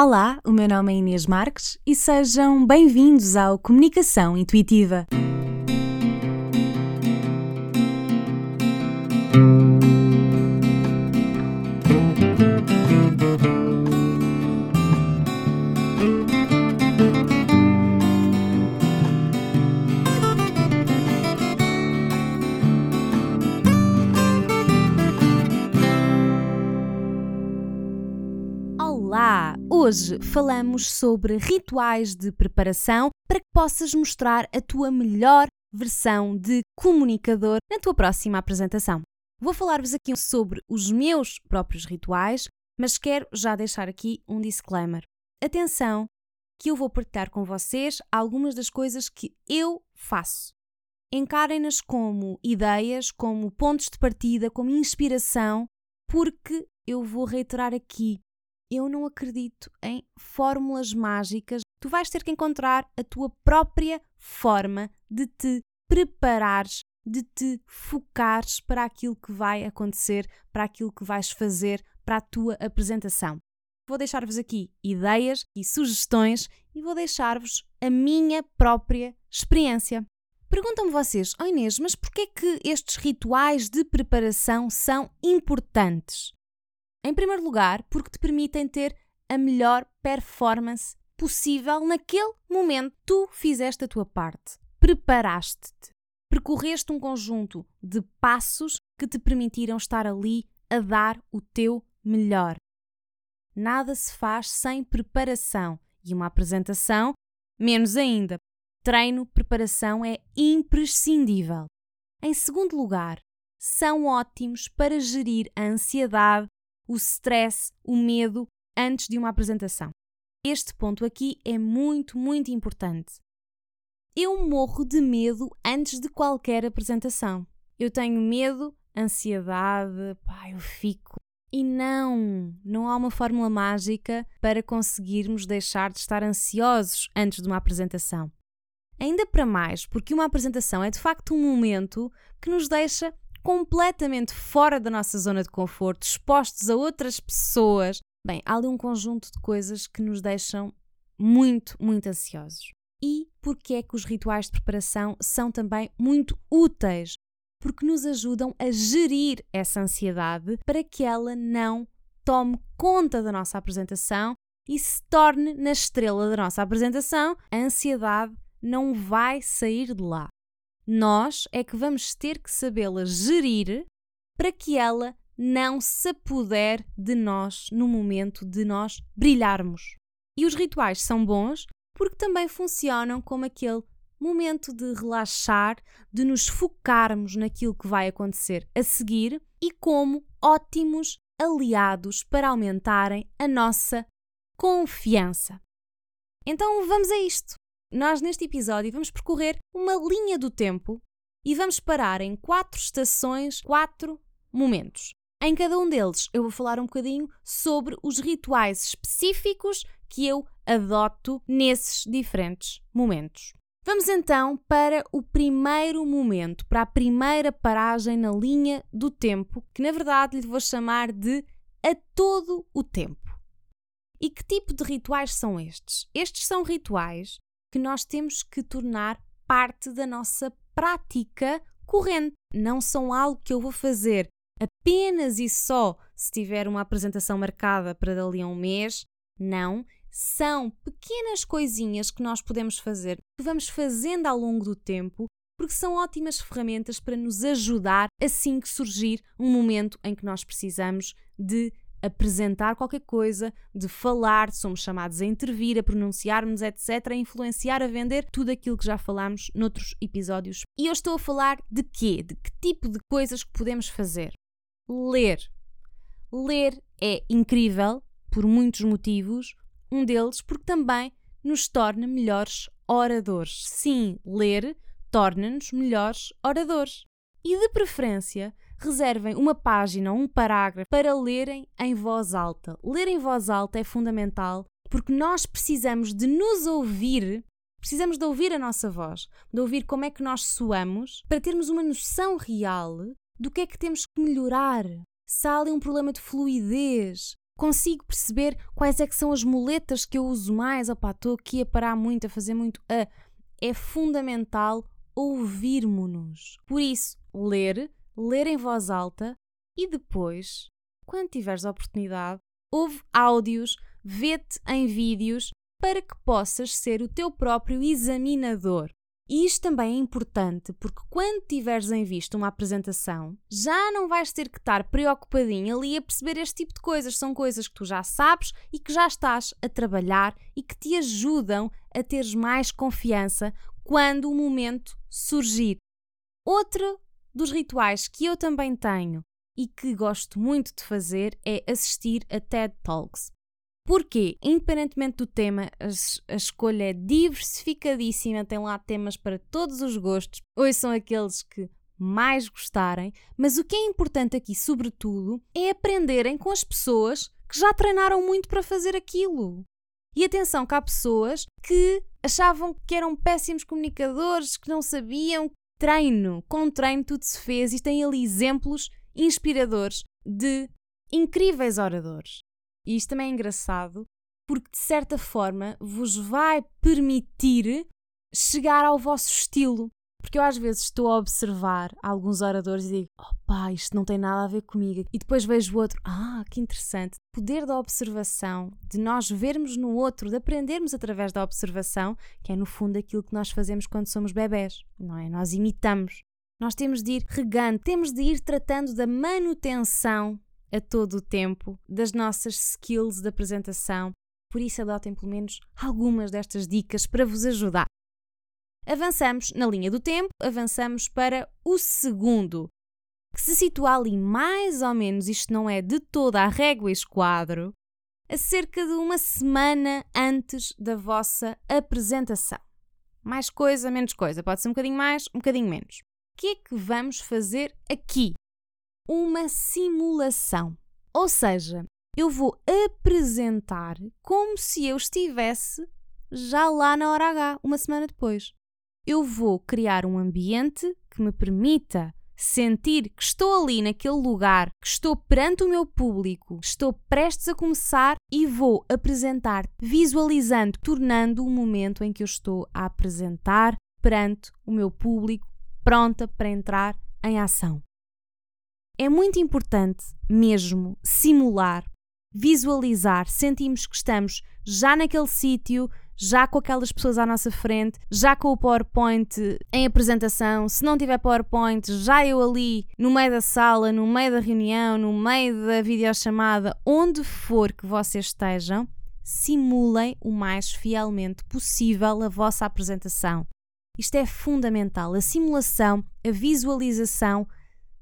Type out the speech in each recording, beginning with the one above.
Olá, o meu nome é Inês Marques e sejam bem-vindos ao Comunicação Intuitiva. Hoje falamos sobre rituais de preparação para que possas mostrar a tua melhor versão de comunicador na tua próxima apresentação. Vou falar-vos aqui sobre os meus próprios rituais, mas quero já deixar aqui um disclaimer. Atenção, que eu vou partilhar com vocês algumas das coisas que eu faço. Encarem-nas como ideias, como pontos de partida, como inspiração, porque eu vou reiterar aqui eu não acredito em fórmulas mágicas. Tu vais ter que encontrar a tua própria forma de te preparares, de te focares para aquilo que vai acontecer, para aquilo que vais fazer, para a tua apresentação. Vou deixar-vos aqui ideias e sugestões e vou deixar-vos a minha própria experiência. Perguntam-me vocês, oh Inês, mas porquê que estes rituais de preparação são importantes? Em primeiro lugar, porque te permitem ter a melhor performance possível naquele momento. Tu fizeste a tua parte, preparaste-te, percorreste um conjunto de passos que te permitiram estar ali a dar o teu melhor. Nada se faz sem preparação e uma apresentação, menos ainda. Treino, preparação é imprescindível. Em segundo lugar, são ótimos para gerir a ansiedade o stress, o medo antes de uma apresentação. Este ponto aqui é muito, muito importante. Eu morro de medo antes de qualquer apresentação. Eu tenho medo, ansiedade, pá, eu fico. E não, não há uma fórmula mágica para conseguirmos deixar de estar ansiosos antes de uma apresentação. Ainda para mais, porque uma apresentação é de facto um momento que nos deixa completamente fora da nossa zona de conforto, expostos a outras pessoas. Bem, há ali um conjunto de coisas que nos deixam muito, muito ansiosos. E porque é que os rituais de preparação são também muito úteis? Porque nos ajudam a gerir essa ansiedade para que ela não tome conta da nossa apresentação e se torne na estrela da nossa apresentação, a ansiedade não vai sair de lá. Nós é que vamos ter que sabê-la gerir para que ela não se apodere de nós no momento de nós brilharmos. E os rituais são bons porque também funcionam como aquele momento de relaxar, de nos focarmos naquilo que vai acontecer a seguir e como ótimos aliados para aumentarem a nossa confiança. Então vamos a isto. Nós, neste episódio, vamos percorrer uma linha do tempo e vamos parar em quatro estações, quatro momentos. Em cada um deles, eu vou falar um bocadinho sobre os rituais específicos que eu adoto nesses diferentes momentos. Vamos então para o primeiro momento, para a primeira paragem na linha do tempo, que na verdade lhe vou chamar de a todo o tempo. E que tipo de rituais são estes? Estes são rituais que nós temos que tornar parte da nossa prática corrente. Não são algo que eu vou fazer apenas e só se tiver uma apresentação marcada para dali a um mês. Não. São pequenas coisinhas que nós podemos fazer, que vamos fazendo ao longo do tempo, porque são ótimas ferramentas para nos ajudar assim que surgir um momento em que nós precisamos de apresentar qualquer coisa, de falar, somos chamados a intervir, a pronunciarmos, etc., a influenciar, a vender, tudo aquilo que já falámos noutros episódios. E eu estou a falar de quê? De que tipo de coisas que podemos fazer? Ler. Ler é incrível por muitos motivos, um deles porque também nos torna melhores oradores. Sim, ler torna-nos melhores oradores. E de preferência, reservem uma página ou um parágrafo para lerem em voz alta. Ler em voz alta é fundamental porque nós precisamos de nos ouvir, precisamos de ouvir a nossa voz, de ouvir como é que nós soamos, para termos uma noção real do que é que temos que melhorar. Se há ali um problema de fluidez, consigo perceber quais é que são as muletas que eu uso mais. Opá, estou aqui a parar muito, a fazer muito. A. É fundamental ouvirmos-nos. Por isso, ler, ler em voz alta e depois, quando tiveres a oportunidade, ouve áudios, vê-te em vídeos para que possas ser o teu próprio examinador. E isto também é importante porque quando tiveres em vista uma apresentação, já não vais ter que estar preocupadinho ali a perceber este tipo de coisas. São coisas que tu já sabes e que já estás a trabalhar e que te ajudam a teres mais confiança quando o momento surgir. Outro dos rituais que eu também tenho e que gosto muito de fazer é assistir a TED Talks. Porquê? Independentemente do tema, a, escolha é diversificadíssima, tem lá temas para todos os gostos, ou são aqueles que mais gostarem, mas o que é importante aqui, sobretudo, é aprenderem com as pessoas que já treinaram muito para fazer aquilo. E atenção que há pessoas que achavam que eram péssimos comunicadores, que não sabiam. Treino, com treino tudo se fez e tem ali exemplos inspiradores de incríveis oradores. E isto também é engraçado porque, de certa forma, vos vai permitir chegar ao vosso estilo. Porque eu às vezes estou a observar alguns oradores e digo, opá, isto não tem nada a ver comigo. E depois vejo o outro, ah, que interessante. O poder da observação, de nós vermos no outro, de aprendermos através da observação, que é no fundo aquilo que nós fazemos quando somos bebés, não é? Nós imitamos. Nós temos de ir regando, temos de ir tratando da manutenção a todo o tempo das nossas skills de apresentação. Por isso, adotem pelo menos algumas destas dicas para vos ajudar. Avançamos na linha do tempo, avançamos para o segundo, que se situa ali mais ou menos, isto não é de toda a régua esquadro, a cerca de uma semana antes da vossa apresentação. Mais coisa, menos coisa, pode ser um bocadinho mais, um bocadinho menos. O que é que vamos fazer aqui? uma simulação. Ou seja, eu vou apresentar como se eu estivesse já lá na hora H, uma semana depois. Eu vou criar um ambiente que me permita sentir que estou ali naquele lugar, que estou perante o meu público, estou prestes a começar e vou apresentar, visualizando, tornando o momento em que eu estou a apresentar perante o meu público, pronta para entrar em ação. É muito importante mesmo simular, visualizar, sentimos que estamos já naquele sítio, já com aquelas pessoas à nossa frente, já com o PowerPoint em apresentação. Se não tiver PowerPoint, já eu ali no meio da sala, no meio da reunião, no meio da videochamada, onde for que vocês estejam, simulem o mais fielmente possível a vossa apresentação. Isto é fundamental. A simulação, a visualização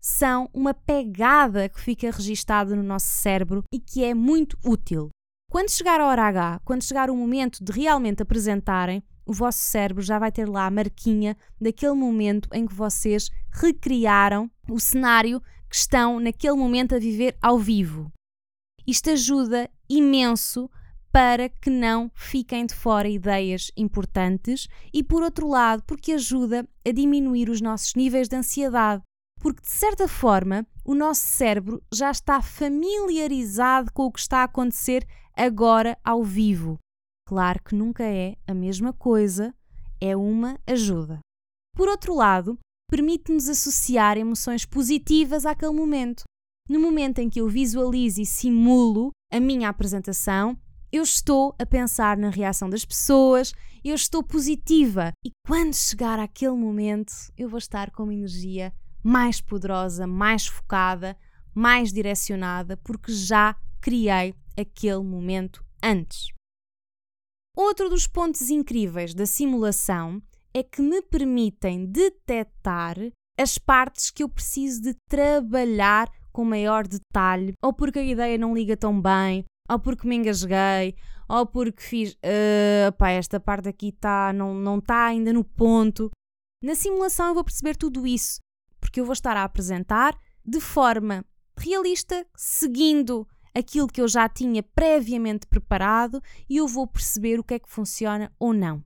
são uma pegada que fica registada no nosso cérebro e que é muito útil. Quando chegar a hora H, quando chegar o momento de realmente apresentarem, o vosso cérebro já vai ter lá a marquinha daquele momento em que vocês recriaram o cenário que estão naquele momento a viver ao vivo. Isto ajuda imenso para que não fiquem de fora ideias importantes e, por outro lado, porque ajuda a diminuir os nossos níveis de ansiedade porque de certa forma o nosso cérebro já está familiarizado com o que está a acontecer agora ao vivo. Claro que nunca é a mesma coisa, é uma ajuda. Por outro lado, permite-nos associar emoções positivas àquele momento. No momento em que eu visualizo e simulo a minha apresentação, eu estou a pensar na reação das pessoas, eu estou positiva e quando chegar aquele momento, eu vou estar com uma energia mais poderosa, mais focada, mais direcionada, porque já criei aquele momento antes. Outro dos pontos incríveis da simulação é que me permitem detectar as partes que eu preciso de trabalhar com maior detalhe, ou porque a ideia não liga tão bem, ou porque me engasguei, ou porque fiz, uh, pá, esta parte aqui tá, não está não tá ainda no ponto. Na simulação eu vou perceber tudo isso porque eu vou estar a apresentar de forma realista, seguindo aquilo que eu já tinha previamente preparado e eu vou perceber o que é que funciona ou não.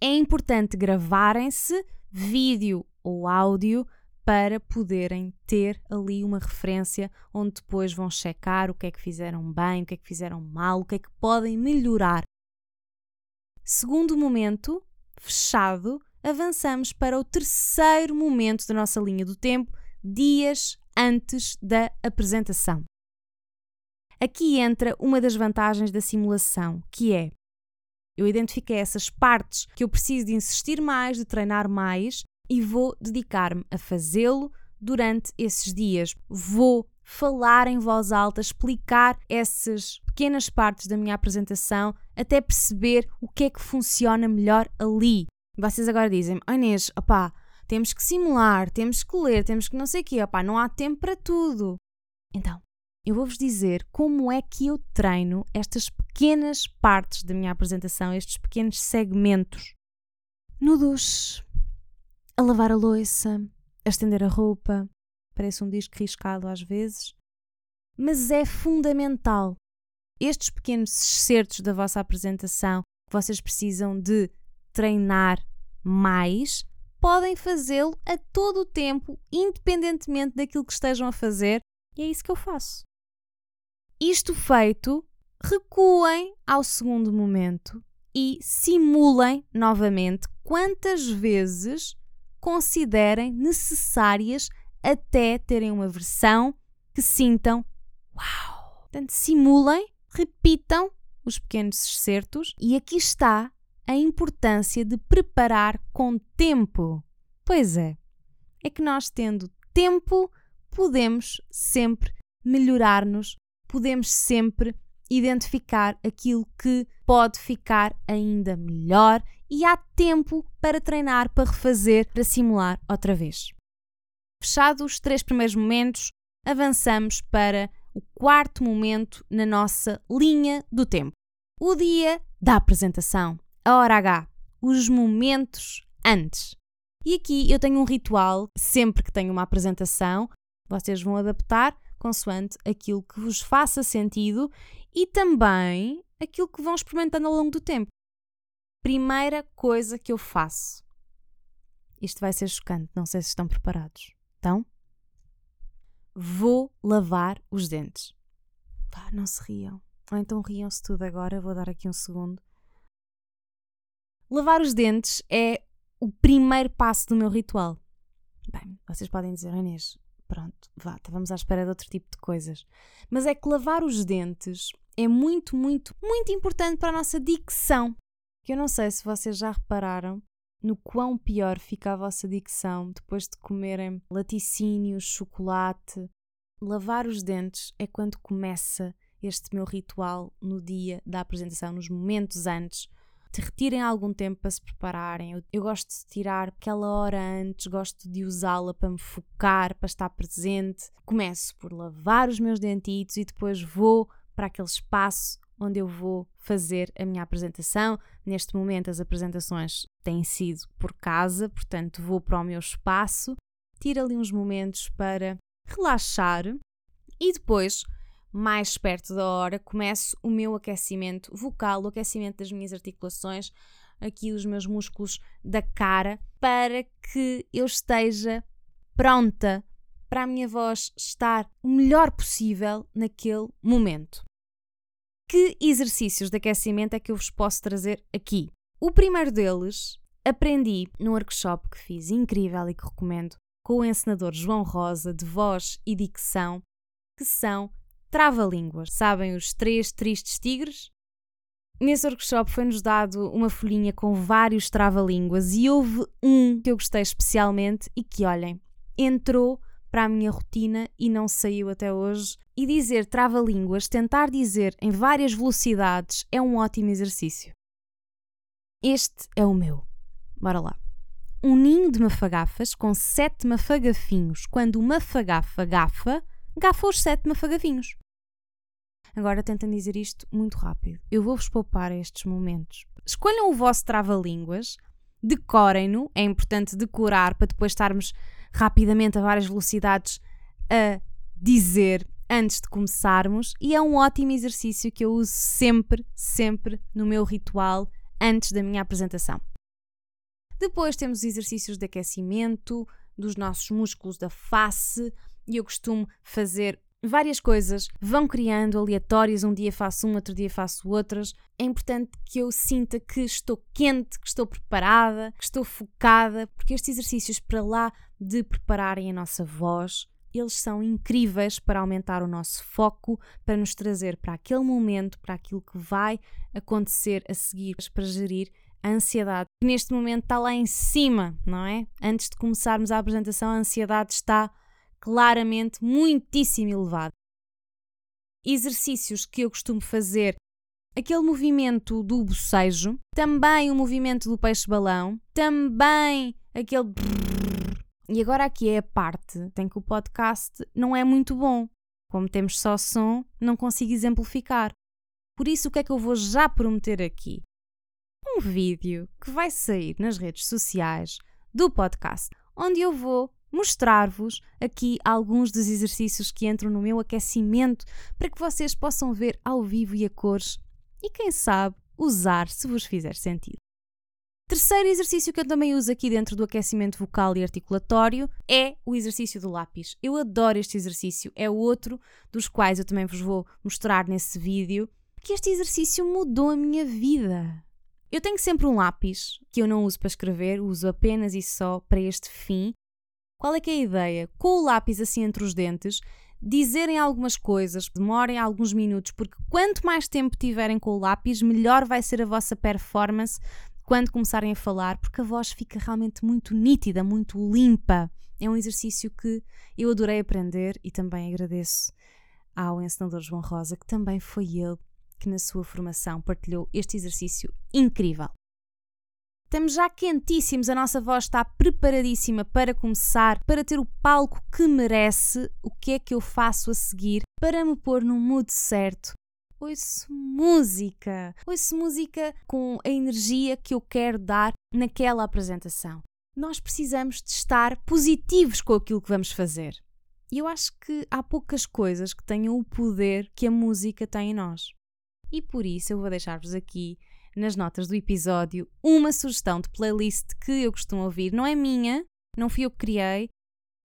É importante gravarem-se vídeo ou áudio para poderem ter ali uma referência onde depois vão checar o que é que fizeram bem, o que é que fizeram mal, o que é que podem melhorar. Segundo momento, fechado, avançamos para o terceiro momento da nossa linha do tempo, dias antes da apresentação. Aqui entra uma das vantagens da simulação, que é eu identifiquei essas partes que eu preciso de insistir mais, de treinar mais e vou dedicar-me a fazê-lo durante esses dias. Vou falar em voz alta, explicar essas pequenas partes da minha apresentação até perceber o que é que funciona melhor ali. Vocês agora dizem-me, oh Inês, opá, temos que simular, temos que ler, temos que não sei o quê, opá, não há tempo para tudo. Então, eu vou-vos dizer como é que eu treino estas pequenas partes da minha apresentação, estes pequenos segmentos. No duche, a lavar a louça, a estender a roupa, parece um disco riscado às vezes, mas é fundamental. Estes pequenos excertos da vossa apresentação que vocês precisam de treinar mais, podem fazê-lo a todo o tempo, independentemente daquilo que estejam a fazer, e é isso que eu faço. Isto feito, recuem ao segundo momento e simulem novamente quantas vezes considerem necessárias até terem uma versão que sintam uau. Portanto, simulem, repitam os pequenos excertos e aqui está a importância de preparar com tempo. Pois é, é que nós tendo tempo podemos sempre melhorar-nos podemos sempre identificar aquilo que pode ficar ainda melhor e há tempo para treinar, para refazer, para simular outra vez. Fechados os três primeiros momentos, avançamos para o quarto momento na nossa linha do tempo. O dia da apresentação, a hora H, os momentos antes. E aqui eu tenho um ritual, sempre que tenho uma apresentação, vocês vão adaptar consoante aquilo que vos faça sentido e também aquilo que vão experimentando ao longo do tempo. Primeira coisa que eu faço. Isto vai ser chocante, não sei se estão preparados. Então, vou lavar os dentes. Pá, não se riam. Ou então riam-se tudo agora, vou dar aqui um segundo. Lavar os dentes é o primeiro passo do meu ritual. Bem, vocês podem dizer, Inês, pronto, vá, estávamos à espera de outro tipo de coisas. Mas é que lavar os dentes é muito, muito, muito importante para a nossa dicção. Que eu não sei se vocês já repararam no quão pior fica a vossa dicção depois de comerem laticínios, chocolate. Lavar os dentes é quando começa este meu ritual no dia da apresentação, nos momentos antes, te retirem algum tempo para se prepararem. Eu, eu gosto de tirar aquela hora antes, gosto de usá-la para me focar, para estar presente. Começo por lavar os meus dentitos e depois vou para aquele espaço onde eu vou fazer a minha apresentação. Neste momento, as apresentações têm sido por casa, portanto, vou para o meu espaço, tiro ali uns momentos para relaxar e depois mais perto da hora, começo o meu aquecimento vocal, o aquecimento das minhas articulações, aqui os meus músculos da cara, para que eu esteja pronta para a minha voz estar o melhor possível naquele momento. Que exercícios de aquecimento é que eu vos posso trazer aqui? O primeiro deles aprendi num workshop que fiz incrível e que recomendo com o encenador João Rosa de voz e dicção, que são trava-línguas. Sabem os três tristes tigres? Nesse workshop foi-nos dado uma folhinha com vários trava-línguas e houve um que eu gostei especialmente e que, olhem, entrou para a minha rotina e não saiu até hoje. E dizer trava-línguas, tentar dizer em várias velocidades, é um ótimo exercício. Este é o meu. Bora lá. Um ninho de mafagafas com sete mafagafinhos. Quando uma mafagafa gafa, gafa os sete mafagafinhos. Agora tentem dizer isto muito rápido. Eu vou-vos poupar estes momentos. Escolham o vosso trava-línguas, decorem-no, é importante decorar para depois estarmos rapidamente a várias velocidades a dizer antes de começarmos e é um ótimo exercício que eu uso sempre, sempre no meu ritual antes da minha apresentação. Depois temos os exercícios de aquecimento, dos nossos músculos da face e eu costumo fazer várias coisas, vão criando aleatórias, um dia faço uma, outro dia faço outras. É importante que eu sinta que estou quente, que estou preparada, que estou focada, porque estes exercícios, para lá de prepararem a nossa voz, eles são incríveis para aumentar o nosso foco, para nos trazer para aquele momento, para aquilo que vai acontecer a seguir, para gerir a ansiedade, que neste momento está lá em cima, não é? Antes de começarmos a apresentação, a ansiedade está claramente muitíssimo elevada. Exercícios que eu costumo fazer aquele movimento do bocejo, também o movimento do peixe-balão, também aquele e agora aqui é a parte em que o podcast não é muito bom. Como temos só som, não consigo exemplificar. Por isso, o que é que eu vou já prometer aqui? Um vídeo que vai sair nas redes sociais do podcast, onde eu vou mostrar-vos aqui alguns dos exercícios que entram no meu aquecimento para que vocês possam ver ao vivo e a cores e, quem sabe, usar se vos fizer sentido. Terceiro exercício que eu também uso aqui dentro do aquecimento vocal e articulatório é o exercício do lápis. Eu adoro este exercício, é outro dos quais eu também vos vou mostrar nesse vídeo, porque este exercício mudou a minha vida. Eu tenho sempre um lápis que eu não uso para escrever, uso apenas e só para este fim. Qual é que é a ideia? Com o lápis assim entre os dentes, dizerem algumas coisas, demorem alguns minutos, porque quanto mais tempo tiverem com o lápis, melhor vai ser a vossa performance quando começarem a falar, porque a voz fica realmente muito nítida, muito limpa. É um exercício que eu adorei aprender e também agradeço ao ensinador João Rosa, que também foi ele que na sua formação partilhou este exercício incrível. Estamos já quentíssimos, a nossa voz está preparadíssima para começar, para ter o palco que merece. O que é que eu faço a seguir para me pôr no mood certo ouço música. Ouço música com a energia que eu quero dar naquela apresentação. Nós precisamos de estar positivos com aquilo que vamos fazer. E eu acho que há poucas coisas que tenham o poder que a música tem em nós. E por isso eu vou deixar-vos aqui nas notas do episódio uma sugestão de playlist que eu costumo ouvir. Não é minha, não fui eu que criei.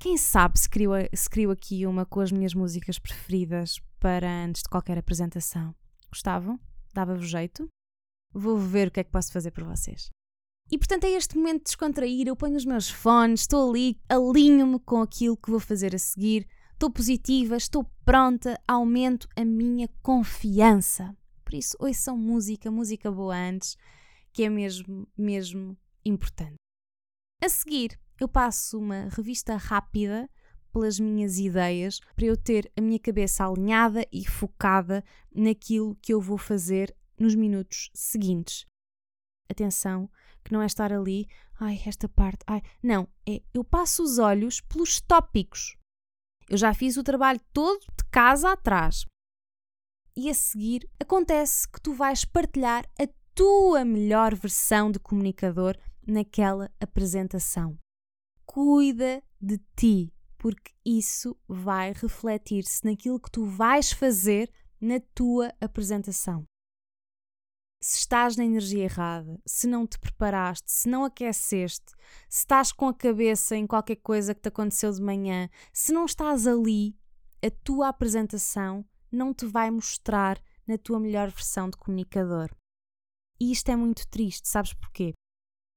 Quem sabe se crio, se crio aqui uma com as minhas músicas preferidas para antes de qualquer apresentação. Gostavam? Dava-vos jeito? Vou ver o que é que posso fazer por vocês. E portanto é este momento de descontrair, eu ponho os meus fones, estou ali, alinho-me com aquilo que vou fazer a seguir, estou positiva, estou pronta, aumento a minha confiança. Por isso, ouçam música, música boa antes, que é mesmo, mesmo importante. A seguir, eu passo uma revista rápida pelas minhas ideias, para eu ter a minha cabeça alinhada e focada naquilo que eu vou fazer nos minutos seguintes. Atenção, que não é estar ali, ai, esta parte, ai, não, é eu passo os olhos pelos tópicos. Eu já fiz o trabalho todo de casa atrás. E a seguir acontece que tu vais partilhar a tua melhor versão de comunicador naquela apresentação. Cuida de ti porque isso vai refletir-se naquilo que tu vais fazer na tua apresentação. Se estás na energia errada, se não te preparaste, se não aqueceste, se estás com a cabeça em qualquer coisa que te aconteceu de manhã, se não estás ali, a tua apresentação não te vai mostrar na tua melhor versão de comunicador. E isto é muito triste, sabes porquê?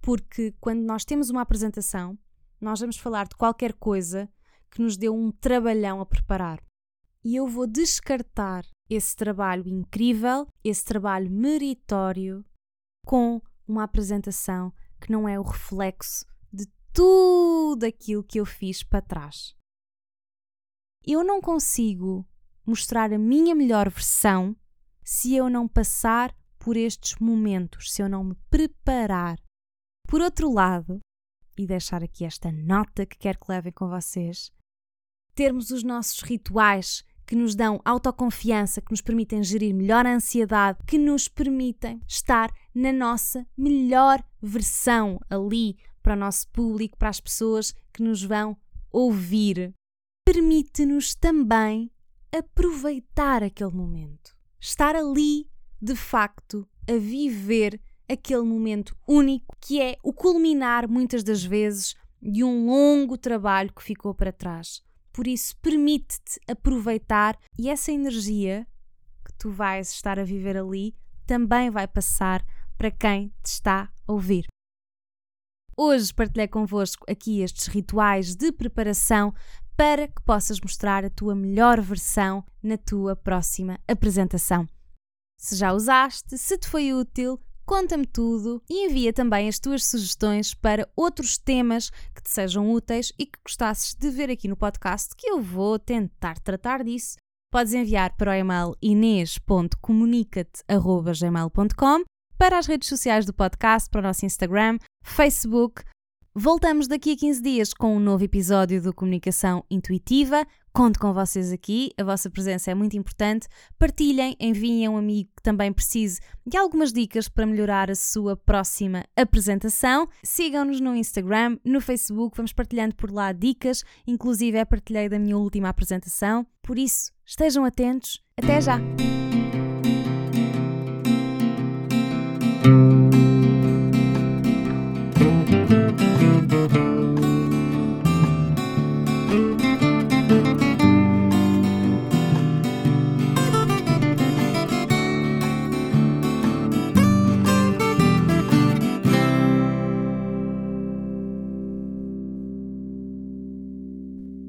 Porque quando nós temos uma apresentação, nós vamos falar de qualquer coisa que nos deu um trabalhão a preparar. E eu vou descartar esse trabalho incrível, esse trabalho meritório, com uma apresentação que não é o reflexo de tudo aquilo que eu fiz para trás. Eu não consigo mostrar a minha melhor versão se eu não passar por estes momentos, se eu não me preparar. Por outro lado, e deixar aqui esta nota que quero que levem com vocês, termos os nossos rituais que nos dão autoconfiança, que nos permitem gerir melhor a ansiedade, que nos permitem estar na nossa melhor versão ali para o nosso público, para as pessoas que nos vão ouvir. Permite-nos também aproveitar aquele momento. Estar ali, de facto, a viver aquele momento único que é o culminar, muitas das vezes, de um longo trabalho que ficou para trás. Por isso, permite-te aproveitar e essa energia que tu vais estar a viver ali também vai passar para quem te está a ouvir. Hoje partilhei convosco aqui estes rituais de preparação para que possas mostrar a tua melhor versão na tua próxima apresentação. Se já usaste, se te foi útil, conta-me tudo e envia também as tuas sugestões para outros temas que te sejam úteis e que gostasses de ver aqui no podcast, que eu vou tentar tratar disso. Podes enviar para o e-mail inês.comunicate.gmail.com para as redes sociais do podcast, para o nosso Instagram, Facebook. Voltamos daqui a 15 dias com um novo episódio do Comunicação Intuitiva. Conto com vocês aqui, a vossa presença é muito importante. Partilhem, enviem a um amigo que também precise de algumas dicas para melhorar a sua próxima apresentação. Sigam-nos no Instagram, no Facebook, vamos partilhando por lá dicas, inclusive é partilhei da minha última apresentação. Por isso, estejam atentos. Até já!